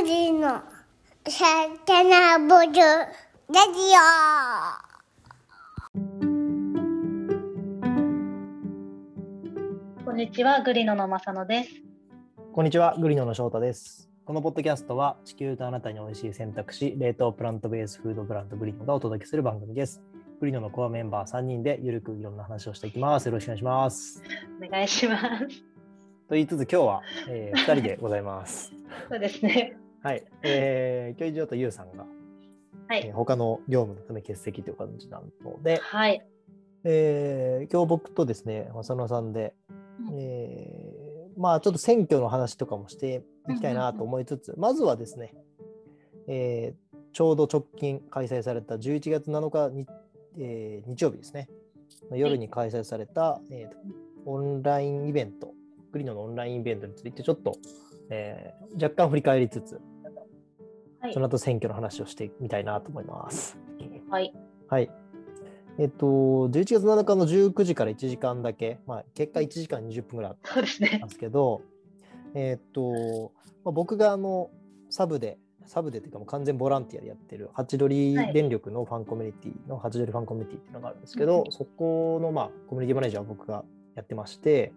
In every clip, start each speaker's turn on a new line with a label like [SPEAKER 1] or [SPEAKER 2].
[SPEAKER 1] グリのサタナボルラジ
[SPEAKER 2] こんにちは、グリノのまさのです。
[SPEAKER 3] こんにちは、グリノの翔太です。このポッドキャストは地球とあなたに美味しい選択肢、冷凍プラントベースフードブランドグリノがお届けする番組です。グリノのコアメンバー3人でゆるくいろんな話をしていきます。よろしくお願いします。
[SPEAKER 2] お願いします。
[SPEAKER 3] と言いつつ今日は、え2人でございます。
[SPEAKER 2] そうですね。
[SPEAKER 3] はい。えー、今日一応とゆうさんが、
[SPEAKER 2] はい。
[SPEAKER 3] えー他の業務のため欠席という感じなので、
[SPEAKER 2] はい。
[SPEAKER 3] えー今日僕とですね、浅野さんで、えーまあちょっと選挙の話とかもしていきたいなと思いつつ、まずはですね、えーちょうど直近開催された11月7日に、えー日曜日ですね、の夜に開催された、えーとオンラインイベント、グリノのオンラインイベントについてちょっと、えー若干振り返りつつ、
[SPEAKER 2] はい
[SPEAKER 3] その後選挙の話をしてみたいなと思います。
[SPEAKER 2] はい。
[SPEAKER 3] はい。えっと、11月7日の19時から1時間だけ、まあ、結果1時間20分ぐらいあったん。ですけど、えっと、まあ、僕があのサブで、サブでっていうかもう完全ボランティアでやってる、ハチドリ
[SPEAKER 2] はい
[SPEAKER 3] 電力のファンコミュニティのハチドリファンコミュニティっていうのがあるんですけ
[SPEAKER 2] うん
[SPEAKER 3] ど
[SPEAKER 2] う、ん
[SPEAKER 3] そこの、まあ、コミュニティマネージャーを僕がやってまして、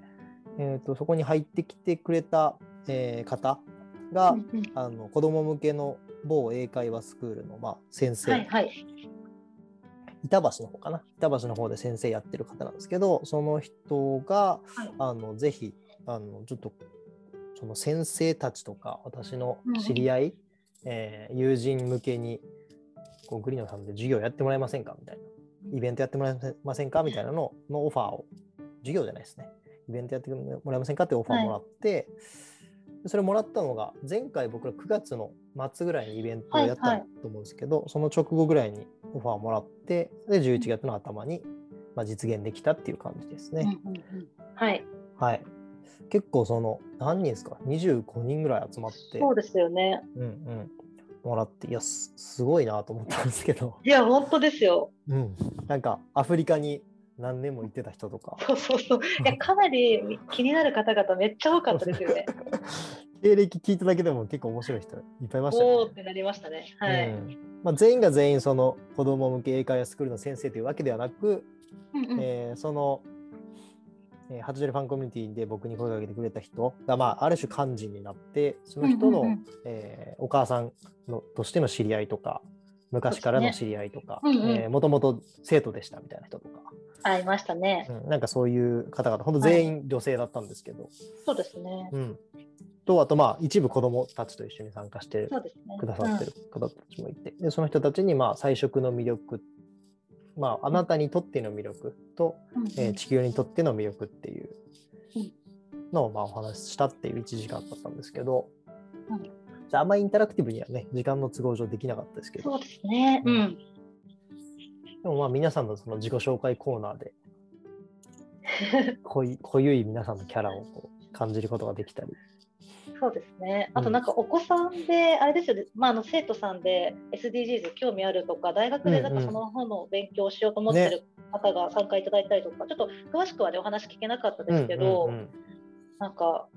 [SPEAKER 3] えっと、そこに入ってきてくれた、えー方が、
[SPEAKER 2] うんうん。
[SPEAKER 3] あの子供向けの某英会話スクールの、まあ、先生。
[SPEAKER 2] はい。はい。
[SPEAKER 3] 板橋の方かな。板橋の方で先生やってる方なんですけどその人が、
[SPEAKER 2] はい。
[SPEAKER 3] あのぜひあのちょっとその先生たちとか私の知り合い、えー友人向けにこうグリノさんで授業やってもらえませんか？みたいな。イベントやってもらえませんか？みたいなののオファーを授業じゃないですね。イベントやってもらえませんか？ってオファーもらって、でそれもらったのが前回僕ら9月の末ぐらいにイベントをやった
[SPEAKER 2] はいはい
[SPEAKER 3] と思うんですけど、その直後ぐらいにオファーをもらってで11月の頭に、まあ、実現できたっていう感じですね。
[SPEAKER 2] うんうんうん。はい。
[SPEAKER 3] はい。結構その何人ですか？25人ぐらい集まって。
[SPEAKER 2] そうですよね。
[SPEAKER 3] うんうん、もらっていやすすごいなと思ったんですけど、
[SPEAKER 2] いや、本当ですよ。
[SPEAKER 3] うん、なんかアフリカに何年も行ってた人とか
[SPEAKER 2] そうそうそう。いや、かなり気になる方々めっちゃ多かったですよね。
[SPEAKER 3] 経歴聞いただけでも結構面白い人いっぱいいましたよね。
[SPEAKER 2] おーってなりましたね。はい。
[SPEAKER 3] うんまあ、全員が全員その子供向け英会話スクールの先生というわけではなく、
[SPEAKER 2] うんうん
[SPEAKER 3] えーその、えー、ハチドリファンコミュニティで僕に声をかけてくれた人が、まあ、ある種幹事になってその人の、
[SPEAKER 2] うんうんうん
[SPEAKER 3] えーお母さんのとしての知り合いとか昔からの知り合いとかもともと生徒でしたみたいな人とか、
[SPEAKER 2] ありましたね。
[SPEAKER 3] うんなんかそういう方々本当全員女性だったんですけど、
[SPEAKER 2] そうですね。
[SPEAKER 3] うん、とあとまあ一部子供たちと一緒に参加して。くださってる方たちもいて、でその人たちにまあ菜食の魅力まああなたにとっての魅力と、
[SPEAKER 2] うん。うん。
[SPEAKER 3] えー地球にとっての魅力っていう
[SPEAKER 2] うん。
[SPEAKER 3] のをまあお話ししたっていう1時間だったんですけど、
[SPEAKER 2] うん
[SPEAKER 3] じゃああんまりインタラクティブにはね時間の都合上できなかったですけど。
[SPEAKER 2] そうですね。うん。
[SPEAKER 3] でもまあ皆さんのその自己紹介コーナーで 濃い濃ゆい皆さんのキャラをこう感じることができたり。
[SPEAKER 2] そうですね。あとなんかお子さんで、あれですよね、まあ、あの生徒さんで SDGs 興味あるとか、大学でなんかその本の勉強をしようと思ってる方が参加いただいたりとか、ちょっと詳しくはね、お話聞けなかったですけど、
[SPEAKER 3] うんうんうん。
[SPEAKER 2] なんか、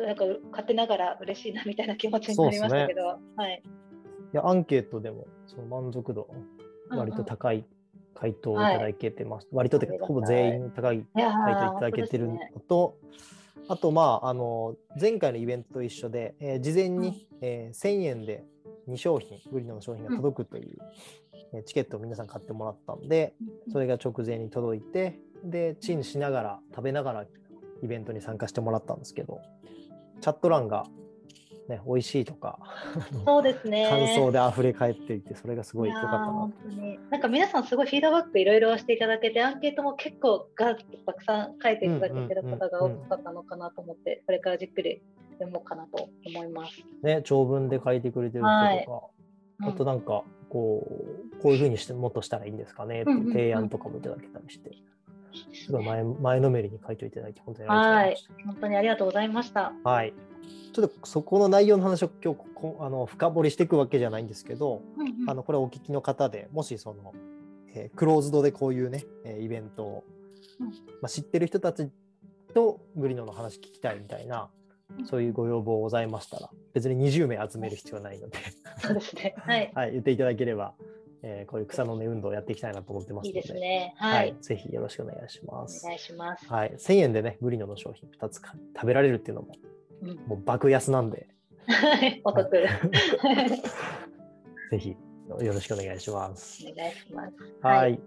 [SPEAKER 2] なんか勝手ながら嬉しいなみたいな気持ちになりましたけど、はい。
[SPEAKER 3] いやアンケートでもその満足度割と高い回答をいただけてます、割とというかほぼ全員高い回答いただけてるのと、あとまああの前回のイベントと一緒で、えー事前に、えー1000円で2商品グリノの商品が届くという、えーチケットを皆さん買ってもらったんでそれが直前に届いてでチンしながら食べながらイベントに参加してもらったんですけどチャット欄が、ね、美味しいとか
[SPEAKER 2] そうですね。
[SPEAKER 3] 感想で溢れ返っていてそれがすごい良かったな
[SPEAKER 2] なんか皆さんすごいフィードバックいろいろしていただけてアンケートも結構ガーッとたくさん書いていただけてる方が多かったのかなと思ってこれからじっくり読もうかなと思います。
[SPEAKER 3] ね、長文で書いてくれてる人とか、あとなんかこうこういうふうにしてもっとしたらいいんですかねって提案とかもいただけたりして、すごい前前のめりに書いていただき本当にありがとうございまし
[SPEAKER 2] 本当にありがとうございました。
[SPEAKER 3] た。はい。ちょっとそこの内容の話を今日こあの深掘りしていくわけじゃないんですけど、
[SPEAKER 2] うんうん
[SPEAKER 3] あのこれお聞きの方でもしその、えークローズドでこういうね、えーイベントを、
[SPEAKER 2] うん
[SPEAKER 3] まあ、知ってる人たちとグリノの話聞きたいみたいなそういうご要望ございましたら、別に20名集める必要はないので、
[SPEAKER 2] そうですね。はい。
[SPEAKER 3] はい、言っていただければ、えーこういう草の根運動をやっていきたいなと思ってますので、
[SPEAKER 2] いいですね。
[SPEAKER 3] は
[SPEAKER 2] はいい。
[SPEAKER 3] ぜひよろしくお願いしま
[SPEAKER 2] お
[SPEAKER 3] す。
[SPEAKER 2] 願いします。
[SPEAKER 3] はい、1000円でね、グリノの商品2つか食べられるっていうのも、
[SPEAKER 2] うん
[SPEAKER 3] もう爆安なんで、
[SPEAKER 2] はいお得。
[SPEAKER 3] ぜひよろしくお願いします。
[SPEAKER 2] お願いします。
[SPEAKER 3] はい。。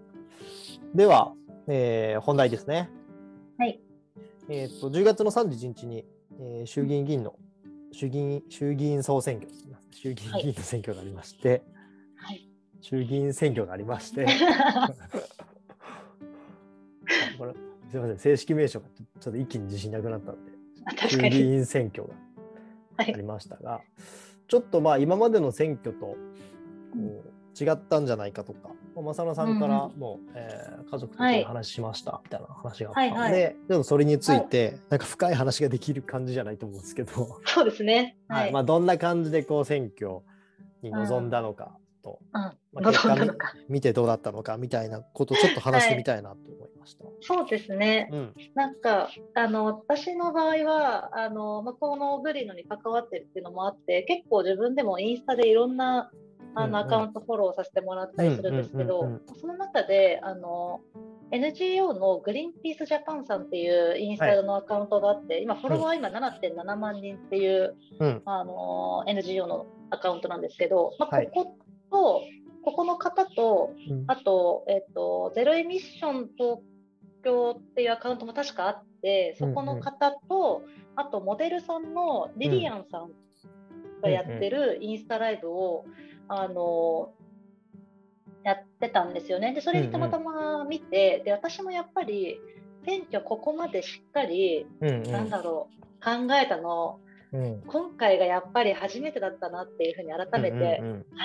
[SPEAKER 3] では、えー本題ですね。
[SPEAKER 2] はい。
[SPEAKER 3] えっ、と、10月の31日に、えー衆議院議員の衆議院衆議院総選挙、衆議院議員の選挙がありまして、
[SPEAKER 2] はい。
[SPEAKER 3] 衆議院選挙がありまして、これすみません、正式名称がちょっと一気に自信なくなったので。衆議院選挙が
[SPEAKER 2] はい。
[SPEAKER 3] ありましたが、ちょっとまあ今までの選挙とこう違ったんじゃないかとか、まあ正野さんからもう、えー家族と話しましたみたいな話があったので、
[SPEAKER 2] はいは
[SPEAKER 3] ちょっとそれについて、なんか深い話ができる感じじゃないと思うんですけど、
[SPEAKER 2] そうですね。
[SPEAKER 3] は
[SPEAKER 2] はいい。
[SPEAKER 3] まあどんな感じでこう選挙に臨んだのかと、
[SPEAKER 2] うん。
[SPEAKER 3] まあ
[SPEAKER 2] どう
[SPEAKER 3] 結果。見てどうだったのかみたいなことをちょっと話してみたいなと思いました。
[SPEAKER 2] そうですね。
[SPEAKER 3] うん
[SPEAKER 2] なんかあの私の場合はあの向こうのグリノに関わってるっていうのもあって結構自分でもインスタでいろんなあの、アカウントフォローさせてもらったりするんですけど、その中であの NGO のグリーンピースジャパンさんっていうインスタのアカウントがあって、今フォロワー今7.7万人っていう、
[SPEAKER 3] うん
[SPEAKER 2] あの NGO のアカウントなんですけど、まあ、
[SPEAKER 3] はい
[SPEAKER 2] ここと、ここの方と
[SPEAKER 3] うん。
[SPEAKER 2] あと、えっと、ゼロエミッション東京っていうアカウントも確かあって、そこの方と、あとモデルさんのリリアンさんがやってるインスタライブを、あのやってたんですよね。で、それにたまたま見て、で、私もやっぱり選挙ここまでしっかり、
[SPEAKER 3] うんうん。
[SPEAKER 2] なんだろう、考えたの、
[SPEAKER 3] うん
[SPEAKER 2] 今回がやっぱり初めてだったなっていうふうに改めて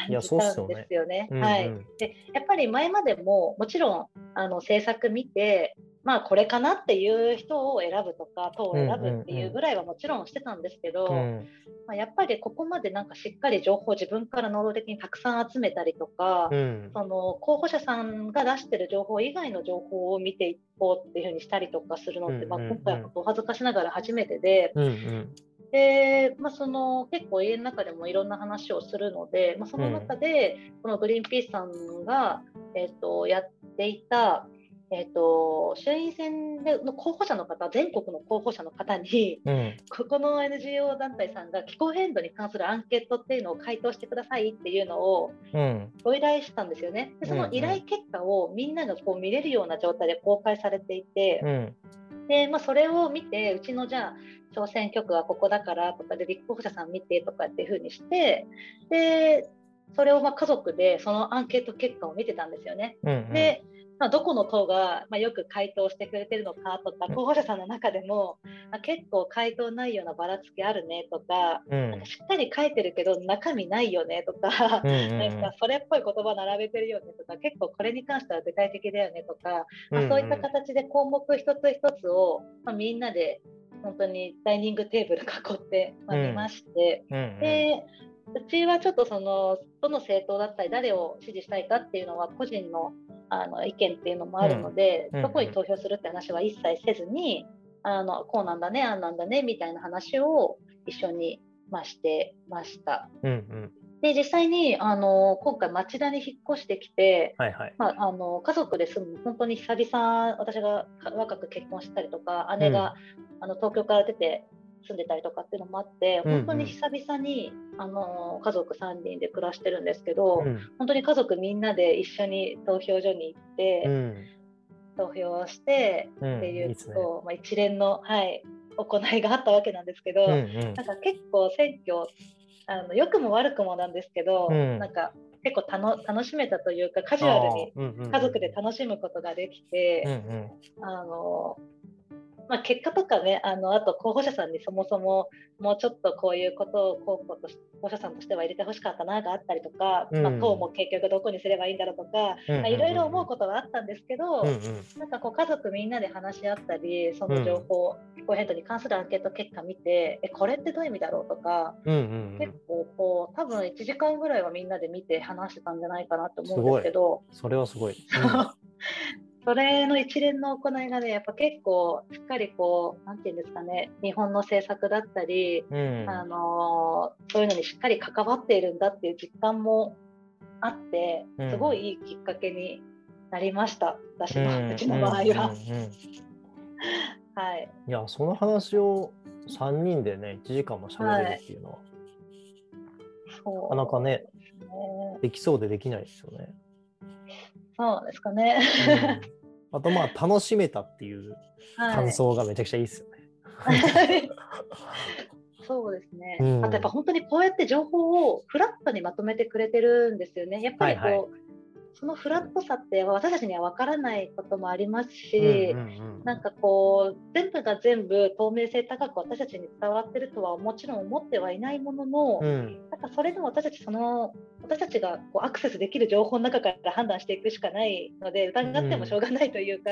[SPEAKER 2] 感じたんですよね。
[SPEAKER 3] うん
[SPEAKER 2] はい。
[SPEAKER 3] うん
[SPEAKER 2] でやっぱり前までももちろんあの制作見てまあこれかなっていう人を選ぶとか党を選ぶっていうぐらいはもちろんしてたんですけど、
[SPEAKER 3] うん
[SPEAKER 2] まあ、やっぱりここまでなんかしっかり情報を自分から能動的にたくさん集めたりとか、
[SPEAKER 3] うん
[SPEAKER 2] その候補者さんが出してる情報以外の情報を見ていこうっていうふうにしたりとかするのって、まあ、今回はお恥ずかしながら初めてで。
[SPEAKER 3] うんうん
[SPEAKER 2] で、まあ、その結構家の中でもいろんな話をするので、まあ、その中で、このグリーンピースさんが、えっとやっていた、えっと衆院選での候補者の方全国の候補者の方に
[SPEAKER 3] うん。
[SPEAKER 2] ここの NGO 団体さんが気候変動に関するアンケートっていうのを回答してくださいっていうのを
[SPEAKER 3] うん。
[SPEAKER 2] ご依頼したんですよね。でその依頼結果をみんながこう見れるような状態で公開されていて、
[SPEAKER 3] うん
[SPEAKER 2] で、まあ、それを見て、うちのじゃあ、挑戦局はここだからとかで、立候補者さん見てとかっていう風にして、で、それをまあ家族でそのアンケート結果を見てたんですよね。
[SPEAKER 3] うん
[SPEAKER 2] で、まあ、どこの党がまあよく回答してくれてるのかとか、
[SPEAKER 3] うん。
[SPEAKER 2] 候補者さんの中でも、あ結構回答内容のばらつきあるねとか、
[SPEAKER 3] うん。
[SPEAKER 2] なんかしっかり書いてるけど中身ないよねとか、
[SPEAKER 3] うんうん
[SPEAKER 2] なんかそれっぽい言葉並べてるよねとか、結構これに関しては具体的だよねとか、まあ、そういった形で項目一つ一つを、まあ、みんなで本当にダイニングテーブル囲って、まあ、
[SPEAKER 3] うん。
[SPEAKER 2] 見まして、
[SPEAKER 3] うんうん。
[SPEAKER 2] でうちはちょっとそのどの政党だったり誰を支持したいかっていうのは個人のあの意見っていうのもあるので、
[SPEAKER 3] うん。うん
[SPEAKER 2] どこに投票するって話は一切せずにあのこうなんだねあんなんだねみたいな話を一緒に、まあ、してました。
[SPEAKER 3] うんうん。
[SPEAKER 2] で実際にあの今回町田に引っ越してきて、
[SPEAKER 3] はいはい。
[SPEAKER 2] まあ、あの家族で住む本当に久々私が若く結婚したりとか姉が、あの東京から出て住んでたりとかっていうのもあって
[SPEAKER 3] うんうん。
[SPEAKER 2] 本当に久々に、あの家族3人で暮らしてるんですけど、
[SPEAKER 3] うん。
[SPEAKER 2] 本当に家族みんなで一緒に投票所に行って、
[SPEAKER 3] うん。
[SPEAKER 2] 投票をして
[SPEAKER 3] うん
[SPEAKER 2] っていう
[SPEAKER 3] いいっすね。
[SPEAKER 2] こうまあ、一連の、はい、行いがあったわけなんですけど、
[SPEAKER 3] うんうん。
[SPEAKER 2] なんか結構選挙あの良くも悪くもなんですけど、
[SPEAKER 3] うん。
[SPEAKER 2] なんか結構たの楽しめたというかカジュアルに家族で楽しむことができて、
[SPEAKER 3] うんうん。
[SPEAKER 2] あのまあ、結果とかねあのあと候補者さんにそもそももうちょっとこういうことを候補とし候補者さんとしては入れてほしかったながあったりとか、
[SPEAKER 3] うん。
[SPEAKER 2] まあ、党も結局どこにすればいいんだろうとか、
[SPEAKER 3] うんうんうん
[SPEAKER 2] まあいろいろ思うことはあったんですけど、
[SPEAKER 3] うんうん。
[SPEAKER 2] なんかこう家族みんなで話し合ったりその情報、気候変動に関するアンケート結果見てえこれってどういう意味だろうとか、
[SPEAKER 3] うんうん
[SPEAKER 2] 結構こう多分1時間ぐらいはみんなで見て話してたんじゃないかなと思うんですけど。
[SPEAKER 3] それはすごい。
[SPEAKER 2] それの一連の行いがねやっぱ結構しっかりこうなんていうんですかね日本の政策だったり、
[SPEAKER 3] うん。
[SPEAKER 2] あのそういうのにしっかり関わっているんだっていう実感もあって
[SPEAKER 3] うん。
[SPEAKER 2] すごいいいきっかけになりました、私の、
[SPEAKER 3] うん。
[SPEAKER 2] うちの場合は。
[SPEAKER 3] うん。うん。うん。
[SPEAKER 2] はい、
[SPEAKER 3] いやその話を3人でね1時間も喋れるっていうのは、
[SPEAKER 2] そう。
[SPEAKER 3] なかなか
[SPEAKER 2] ね。
[SPEAKER 3] できそうでできないですよね。
[SPEAKER 2] そうですかね。
[SPEAKER 3] うんあとまあ楽しめたっていう
[SPEAKER 2] はい
[SPEAKER 3] 感想がめちゃくちゃいいですよね。
[SPEAKER 2] そうですね、
[SPEAKER 3] うん
[SPEAKER 2] あとやっぱ本当にこうやって情報をフラットにまとめてくれてるんですよね。やっぱりこう、
[SPEAKER 3] はいは
[SPEAKER 2] そのフラットさって私たちには分からないこともありますし、
[SPEAKER 3] うんうんうん
[SPEAKER 2] なんかこう全部が全部透明性高く私たちに伝わってるとはもちろん思ってはいないものの、
[SPEAKER 3] うん。
[SPEAKER 2] なんかそれでも私たちその私たちがこうアクセスできる情報の中から判断していくしかないので疑ってもしょうがないというか、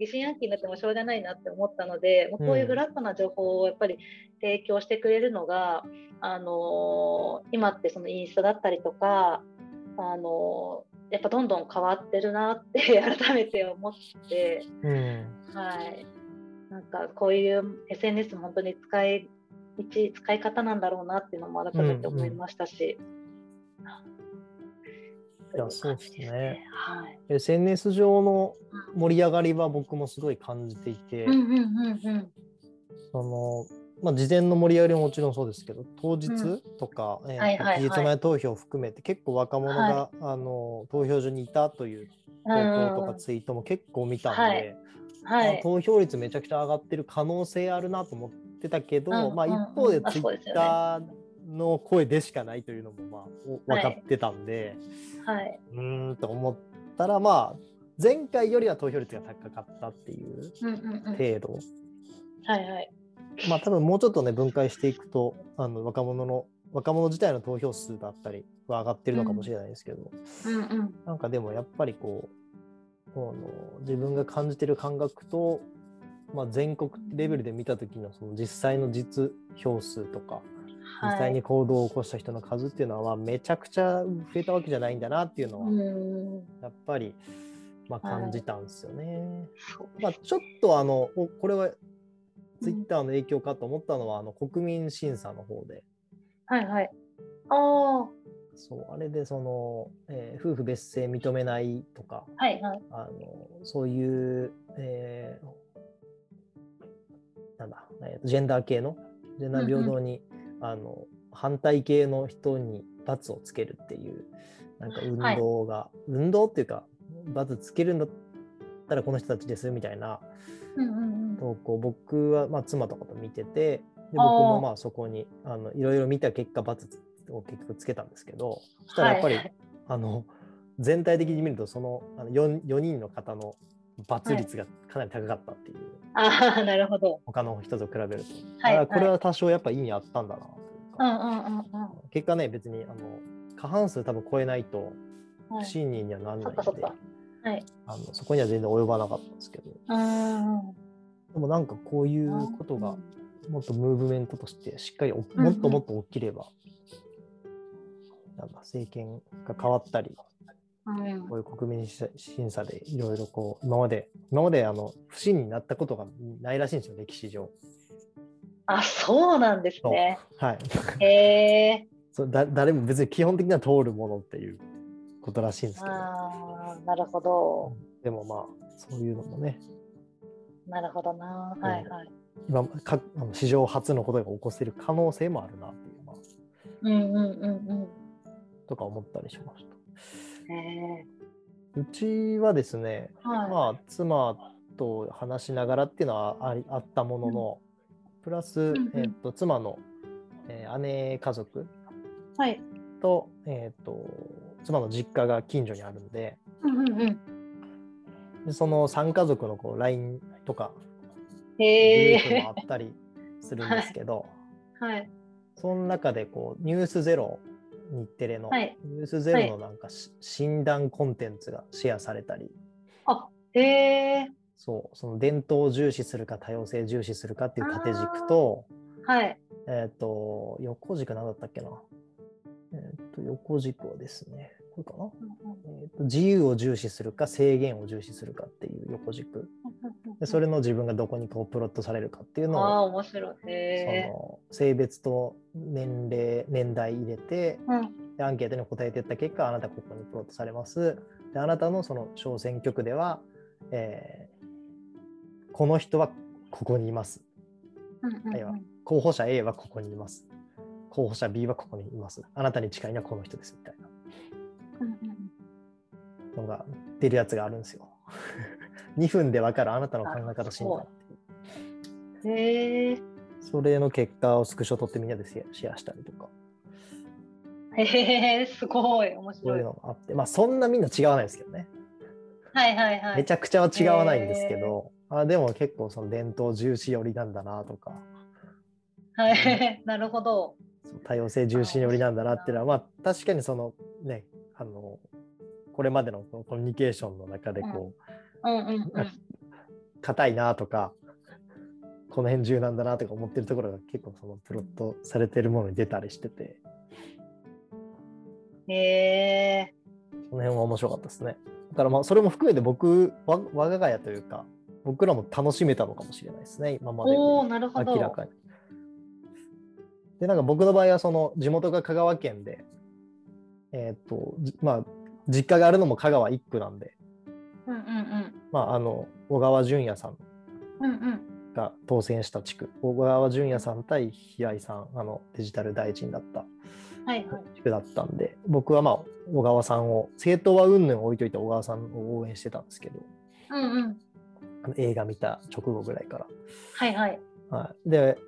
[SPEAKER 2] 疑心暗鬼になってもしょうがないなって思ったのでもうこういうフラットな情報をやっぱり提供してくれるのが、あのー今ってそのインスタだったりとか、あのーやっぱどんどん変わってるなって 改めて思って。
[SPEAKER 3] うん
[SPEAKER 2] はい、なんかこういう SNS も本当に使い道使い方なんだろうなっていうのも改めて思いましたし。
[SPEAKER 3] いやそうですね。
[SPEAKER 2] はい。
[SPEAKER 3] SNS 上の盛り上がりは僕もすごい感じていて、
[SPEAKER 2] うんうんうんうん。
[SPEAKER 3] そのまあ、事前の盛り上がりももちろんそうですけど当日とか、えーと
[SPEAKER 2] はいはいはい
[SPEAKER 3] 期日前投票を含めて結構若者が、あの投票所にいたという投稿とかツイートも結構見たんで、
[SPEAKER 2] はいはい。
[SPEAKER 3] あ投票率めちゃくちゃ上がってる可能性あるなと思ってたけど、まあ、
[SPEAKER 2] うんうん
[SPEAKER 3] 一方で
[SPEAKER 2] あ
[SPEAKER 3] ツイッターの声でしかないというのもまあお分かってたんで、
[SPEAKER 2] はい。
[SPEAKER 3] うーんと思ったらまあ前回よりは投票率が高かったっていう
[SPEAKER 2] うんうんうん。
[SPEAKER 3] 程度、
[SPEAKER 2] はいはい。
[SPEAKER 3] まあ多分もうちょっとね分解していくとあの若者の若者自体の投票数だったりは上がってるのかもしれないですけど、
[SPEAKER 2] うんうん。
[SPEAKER 3] なんかでもやっぱりこうこの自分が感じてる感覚と、まあ、全国レベルで見た時のその実際の実票数とか実際に行動を起こした人の数っていうのは、まあめちゃくちゃ増えたわけじゃないんだなっていうのは、
[SPEAKER 2] うん。
[SPEAKER 3] やっぱり、まあ、感じたんですよね。
[SPEAKER 2] そう
[SPEAKER 3] まあ、ちょっとあのおこれはツイッターの影響かと思ったのは、あの国民審査の方で
[SPEAKER 2] はいはい。ああ。
[SPEAKER 3] そうあれでその、えー夫婦別姓認めないとか
[SPEAKER 2] はいはい。
[SPEAKER 3] あのそういう、えーなんだ、えージェンダー系のジェンダー平等に、あの反対系の人に罰をつけるっていうなんか運動が、運動っていうか罰つけるんだったらこの人たちですみたいな。
[SPEAKER 2] うんうんうん。
[SPEAKER 3] 投稿僕は、まあ、妻とかと見ててで僕もまあそこにあのいろいろ見た結果罰を結局つけたんですけどそしたらやっぱり、
[SPEAKER 2] はいはい。
[SPEAKER 3] あの全体的に見るとそのあの 4, 4人の方の罰率がかなり高かったっていう、
[SPEAKER 2] ああ、なるほど。
[SPEAKER 3] 他の人と比べると、
[SPEAKER 2] はい
[SPEAKER 3] あこれは多少やっぱ意味あったんだなという
[SPEAKER 2] んうんうんうん。
[SPEAKER 3] 結果ね別にあの過半数多分超えないと
[SPEAKER 2] はい。
[SPEAKER 3] 不信任にはならないんで、
[SPEAKER 2] そっかそっか。はい。
[SPEAKER 3] あのそこには全然及ばなかったんですけど
[SPEAKER 2] うん。
[SPEAKER 3] でもなんかこういうことがもっとムーブメントとしてしっかりおもっともっと起きれば、なんだ政権が変わったり
[SPEAKER 2] うん
[SPEAKER 3] こういう国民審査でいろいろこう今まで今まであの不信になったことがないらしいんですよ歴史上。
[SPEAKER 2] あ、そうなんですね。
[SPEAKER 3] はい、
[SPEAKER 2] へえ。
[SPEAKER 3] そうだ誰も別に基本的には通るものっていうことらしいんですけど
[SPEAKER 2] なるほど。
[SPEAKER 3] でもまあそういうのもね
[SPEAKER 2] なるほどな。はいはい。
[SPEAKER 3] 今かあの史上初のことが起こせる可能性もあるなっていう、まあ、
[SPEAKER 2] うんうんうん
[SPEAKER 3] とか思ったりしました。
[SPEAKER 2] うん。へえ。
[SPEAKER 3] うちはですね、
[SPEAKER 2] はい。
[SPEAKER 3] まあ、妻と話しながらっていうのはありあったものの、プラス、
[SPEAKER 2] んうん
[SPEAKER 3] えっと妻の、えー姉家族
[SPEAKER 2] はい。
[SPEAKER 3] と,、えっと妻の実家が近所にあるんで
[SPEAKER 2] うんうんうん。
[SPEAKER 3] でその3家族のこう LINE とかグ
[SPEAKER 2] へ
[SPEAKER 3] ループも
[SPEAKER 2] え。
[SPEAKER 3] あったりするんですけど、
[SPEAKER 2] はい。
[SPEAKER 3] その中でこう「ニュースゼロ日テレの、
[SPEAKER 2] はい
[SPEAKER 3] ニュースゼロのなんかし、診断コンテンツがシェアされたり
[SPEAKER 2] あ、へえ。
[SPEAKER 3] そうその伝統を重視するか多様性重視するかっていう縦軸と
[SPEAKER 2] はい。
[SPEAKER 3] えっ、と横軸何だったっけなえっ、と横軸はですねかな、えーと自由を重視するか制限を重視するかっていう横軸。でそれの自分がどこにこうプロットされるかっていうのを
[SPEAKER 2] ああ面白い。
[SPEAKER 3] そ
[SPEAKER 2] へ
[SPEAKER 3] の性別と年齢年代入れて
[SPEAKER 2] ーうん。
[SPEAKER 3] でアンケートに答えていった結果あなたここにプロットされます。であなたのその小選挙区では、えーこの人はここにいます。
[SPEAKER 2] うんうん
[SPEAKER 3] はいは候補者 A はここにいます。候補者 B はここにいます。あなたに近いのはこの人ですみたいが出るやつがあるんですよ。2分で分かるあなたの考え方診断って
[SPEAKER 2] へえ
[SPEAKER 3] それの結果をスクショ取ってみんなでシェアしたりとか。
[SPEAKER 2] へえすごい面
[SPEAKER 3] そう
[SPEAKER 2] 白い
[SPEAKER 3] いうのがあって。まあそんなみんな違わないですけどね。
[SPEAKER 2] はいはいはい。
[SPEAKER 3] めちゃくちゃは違わないんですけど、あでも結構その伝統重視寄りなんだなとか。
[SPEAKER 2] はい。なるほど。
[SPEAKER 3] 多様性重視寄りなんだなっていうのはまあ確かにそのねあのこれまでのこのコミュニケーションの中でこう
[SPEAKER 2] うんうんうん。
[SPEAKER 3] 硬いなとかこの辺重なんだなとか思ってるところが結構そのプロットされてるものに出たりしてて。
[SPEAKER 2] へえ
[SPEAKER 3] その辺は面白かったですね。だからまあそれも含めて僕わ我が家というか僕らも楽しめたのかもしれないですね今まで
[SPEAKER 2] おおなるほど。
[SPEAKER 3] 明らかに。でなんか僕の場合はその地元が香川県で、えっ、とじまあ実家があるのも香川一区なんで、
[SPEAKER 2] うんうんうん。
[SPEAKER 3] まあ、あの小川淳也さん。
[SPEAKER 2] うんうん。
[SPEAKER 3] が当選した地区。小川淳也さん対平井さん。あのデジタル大臣だった。
[SPEAKER 2] はいはい。
[SPEAKER 3] 地区だったんで。僕はまあ小川さんを政党は云々置いといて小川さんを応援してたんですけど。
[SPEAKER 2] うんうん。
[SPEAKER 3] あの映画見た直後ぐらいから。
[SPEAKER 2] はいはい。
[SPEAKER 3] はい、で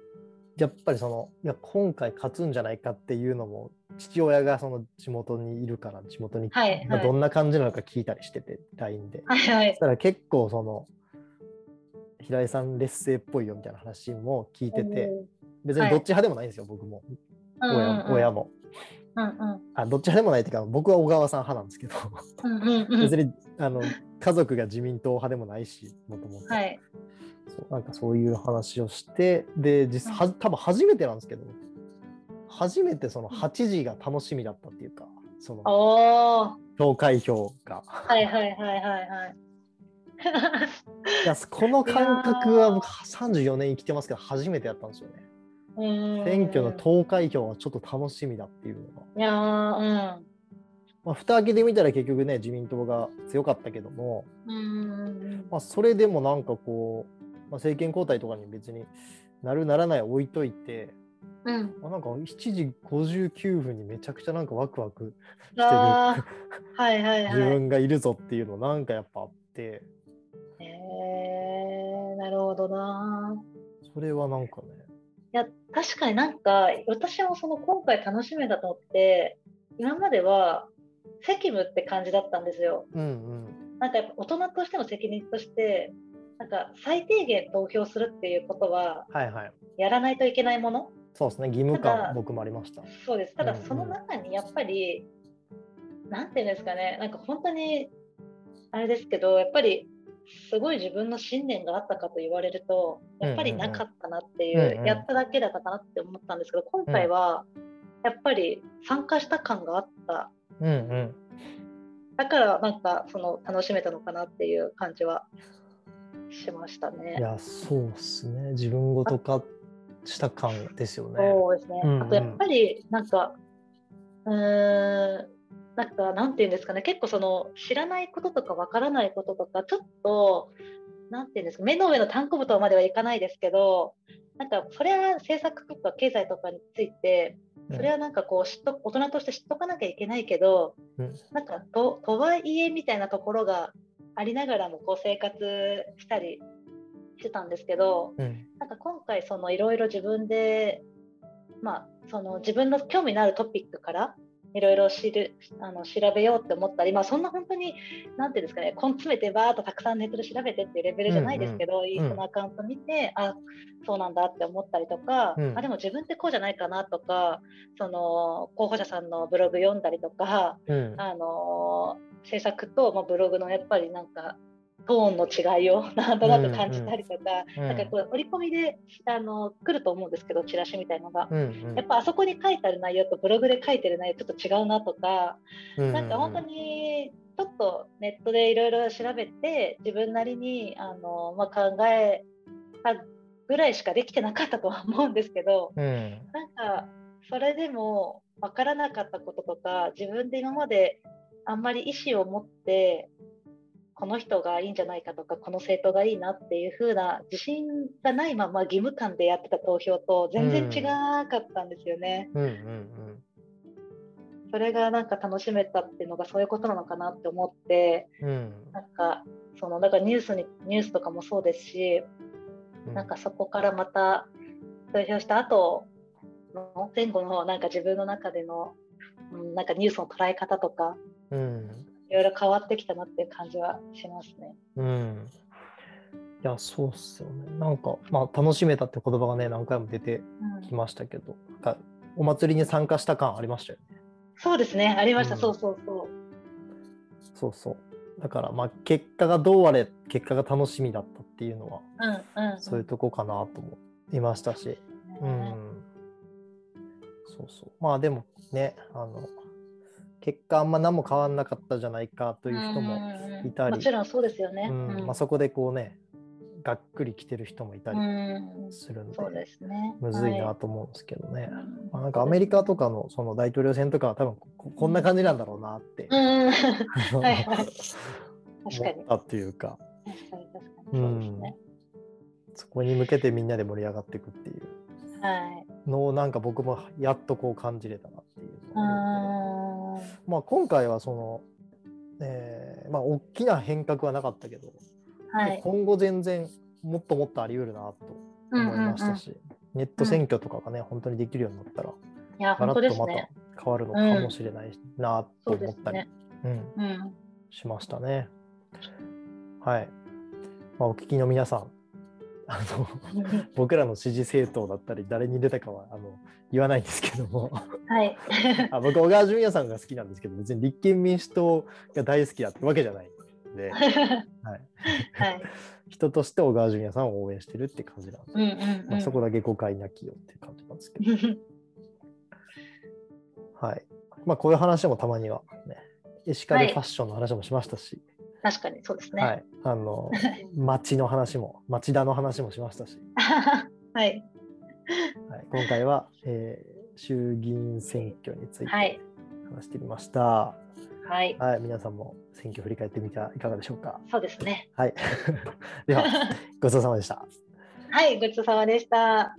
[SPEAKER 3] やっぱりそのいや今回勝つんじゃないかっていうのも父親がその地元にいるから地元に、
[SPEAKER 2] はいはい。
[SPEAKER 3] まあどんな感じなのか聞いたりしてて LINE で。
[SPEAKER 2] はいはい。
[SPEAKER 3] そしたら結構その平井さん劣勢っぽいよみたいな話も聞いてて別にどっち派でもないんですよ、僕も。
[SPEAKER 2] うんうん
[SPEAKER 3] 親
[SPEAKER 2] うん。
[SPEAKER 3] 親も。
[SPEAKER 2] うんうん。
[SPEAKER 3] あどっち派でもないっていうか僕は小川さん派なんですけど。別にあの家族が自民党派でもないしもともと。
[SPEAKER 2] はい。
[SPEAKER 3] そうなんかそういう話をしてで実際は多分初めてなんですけど初めてその8時が楽しみだったっていうかその投開票が。
[SPEAKER 2] はいはいはいはいはい。
[SPEAKER 3] いやこの感覚は僕34年生きてますけど初めてやったんですよね。選挙の投開票はちょっと楽しみだっていうのが、
[SPEAKER 2] いやー
[SPEAKER 3] まあ、蓋開けてみたら結局ね自民党が強かったけども、まあ、それでもなんかこう、まあ、政権交代とかに別になるならない置いといて
[SPEAKER 2] うん。うん
[SPEAKER 3] まあ、なんか7時59分にめちゃくちゃなんかワクワクしてる。
[SPEAKER 2] はいはい
[SPEAKER 3] 自
[SPEAKER 2] はい。
[SPEAKER 3] 分がいるぞっていうのなんかやっぱあって。
[SPEAKER 2] へえなるほどな。
[SPEAKER 3] それはなんかね。
[SPEAKER 2] いや確かになんか私もその今回楽しみだと思って今までは責務って感じだったんですよ。
[SPEAKER 3] うんうん。
[SPEAKER 2] なんかやっぱ大人としての責任としてなんか最低限投票するっていうことは
[SPEAKER 3] はいはい。
[SPEAKER 2] やらないといけないもの？
[SPEAKER 3] そうですね。義務感僕もありました。
[SPEAKER 2] そうです。ただ
[SPEAKER 3] うんうん。
[SPEAKER 2] その中にやっぱり、なんていうんですかね。なんか本当にあれですけどやっぱりすごい自分の信念があったかと言われるとやっぱりなかったなっていう,、
[SPEAKER 3] うんうん
[SPEAKER 2] やっただけだったかなって思ったんですけど今回はやっぱり参加した感があった
[SPEAKER 3] うんうん。
[SPEAKER 2] だからなんかその楽しめたのかなっていう感じはしましたね。
[SPEAKER 3] いやそうっすね。自分ごと化した感ですよね。
[SPEAKER 2] そうですね。
[SPEAKER 3] うんうん。
[SPEAKER 2] あとやっぱりなんか、うーん、なんかなんていうんですかね、結構その知らないこととかわからないこととか、ちょっと、なんていうんですか、目の上の単行部とまではいかないですけど、なんかそれは政策とか経済とかについて、それはなんかこう知っと大人として知っとかなきゃいけないけど、
[SPEAKER 3] うん。
[SPEAKER 2] なんかととはいえみたいなところがありながらもこう生活したりしてたんですけど、
[SPEAKER 3] うん。
[SPEAKER 2] なんか今回そのいろいろ自分で、まあ、その自分の興味のあるトピックからいろいろ知るあの調べようって思ったり、まあ、そんな本当になんていうんですかね根詰めてバーッとたくさんネットで調べてっていうレベルじゃないですけど、いいそのアカウント見て、あそうなんだって思ったりとか、
[SPEAKER 3] うん。
[SPEAKER 2] あでも自分ってこうじゃないかなとかその候補者さんのブログ読んだりとか、
[SPEAKER 3] うん。
[SPEAKER 2] あの制作と、まあ、ブログのやっぱりなんかトーンの違いをなんとなく感じたりとか、
[SPEAKER 3] うん。
[SPEAKER 2] なんかこう折り込みであの来ると思うんですけどチラシみたいのが。
[SPEAKER 3] うんうん。
[SPEAKER 2] やっぱあそこに書いてある内容とブログで書いてる内容ちょっと違うなとか、
[SPEAKER 3] うん
[SPEAKER 2] なんか本当にちょっとネットでいろいろ調べて自分なりにあの、まあ、考えたぐらいしかできてなかったとは思うんですけど、
[SPEAKER 3] うん、
[SPEAKER 2] なんかそれでも分からなかったこととか自分で今まであんまり意思を持ってこの人がいいんじゃないかとかこの政党がいいなっていう風な自信がないまま義務感でやってた投票と全然違かったんですよね。
[SPEAKER 3] うんうん
[SPEAKER 2] それがなんか楽しめたっていうのがそういうことなのかなって思って
[SPEAKER 3] うん。
[SPEAKER 2] なんかそのだからニュースにニュースとかもそうですし
[SPEAKER 3] うん。
[SPEAKER 2] なんかそこからまた投票した後の前後のなんか自分の中での、うん、なんかニュースの捉え方とか
[SPEAKER 3] うん
[SPEAKER 2] いろいろ変わってきたなっていう感じはしますね。
[SPEAKER 3] うん。いやそうっすよね。なんかまあ楽しめたって言葉がね何回も出て
[SPEAKER 2] うん。
[SPEAKER 3] きましたけどなんかお祭りに参加した感ありましたよね。
[SPEAKER 2] そうですねありました、
[SPEAKER 3] うん。
[SPEAKER 2] そうそうそう。
[SPEAKER 3] そうそう。だからまあ結果がどうあれ結果が楽しみだったっていうのは
[SPEAKER 2] うんうん、
[SPEAKER 3] そういうとこかなと思いましたし、う
[SPEAKER 2] うん
[SPEAKER 3] ん、そうそう。まあでもねあの結果あんま何も変わんなかったじゃないかという人も、いたり。
[SPEAKER 2] もちろんそうですよね。
[SPEAKER 3] うん。
[SPEAKER 2] うん。
[SPEAKER 3] まあ、そこでこうねがっくり来てる人もいたり
[SPEAKER 2] うん。
[SPEAKER 3] するんで,、
[SPEAKER 2] そうですね。
[SPEAKER 3] むずいな
[SPEAKER 2] は
[SPEAKER 3] と思うんですけどね、
[SPEAKER 2] うん。
[SPEAKER 3] まあ、なんかアメリカとかのその大統領選とかは多分ここんな感じなんだろうなって、
[SPEAKER 2] うん、はいはい。確かに。
[SPEAKER 3] 思ったっていうか。
[SPEAKER 2] 確かに確かに。そうですね。
[SPEAKER 3] そこに向けてみんなで盛り上がっていくっていう。
[SPEAKER 2] はい。
[SPEAKER 3] のをなんか僕もやっとこう感じれたなっていうまあ、今回はその、えーまあ、大きな変革はなかったけど、
[SPEAKER 2] はい。
[SPEAKER 3] 今後全然もっともっとあり得るなと思いましたし、ネット選挙とかがね、本当にできるようになったら、
[SPEAKER 2] いや
[SPEAKER 3] ガラッとまた。変わるのかもしれないなと思ったり。うん、
[SPEAKER 2] うん。
[SPEAKER 3] しましたね。はい。まあ、お聞きの皆さん、あの僕らの支持政党だったり、誰に出たかはあの言わないんですけども、
[SPEAKER 2] はい。
[SPEAKER 3] あ僕、小川淳也さんが好きなんですけど、別に立憲民主党が大好きだってわけじゃないんで、はい、
[SPEAKER 2] はい。
[SPEAKER 3] 人として小川淳也さんを応援してるって感じなんで、
[SPEAKER 2] うんうんうん。
[SPEAKER 3] まあ、そこだけ誤解なきよって感じなんですけど、はい。まあ、こういう話もたまにはね、エシカルファッションの話もしましたし、
[SPEAKER 2] 確かにそうですね。
[SPEAKER 3] はい。あの、町の話も、町田の話もしましたし、
[SPEAKER 2] はい。
[SPEAKER 3] はい、今回は、えー衆議院選挙について
[SPEAKER 2] はい。
[SPEAKER 3] 話してみました。
[SPEAKER 2] はい。
[SPEAKER 3] はい、皆さんも選挙振り返ってみてはいかがでしょうか？
[SPEAKER 2] そうですね。
[SPEAKER 3] はい。では、ごちそうさまでした。
[SPEAKER 2] はい。ごちそうさまでした。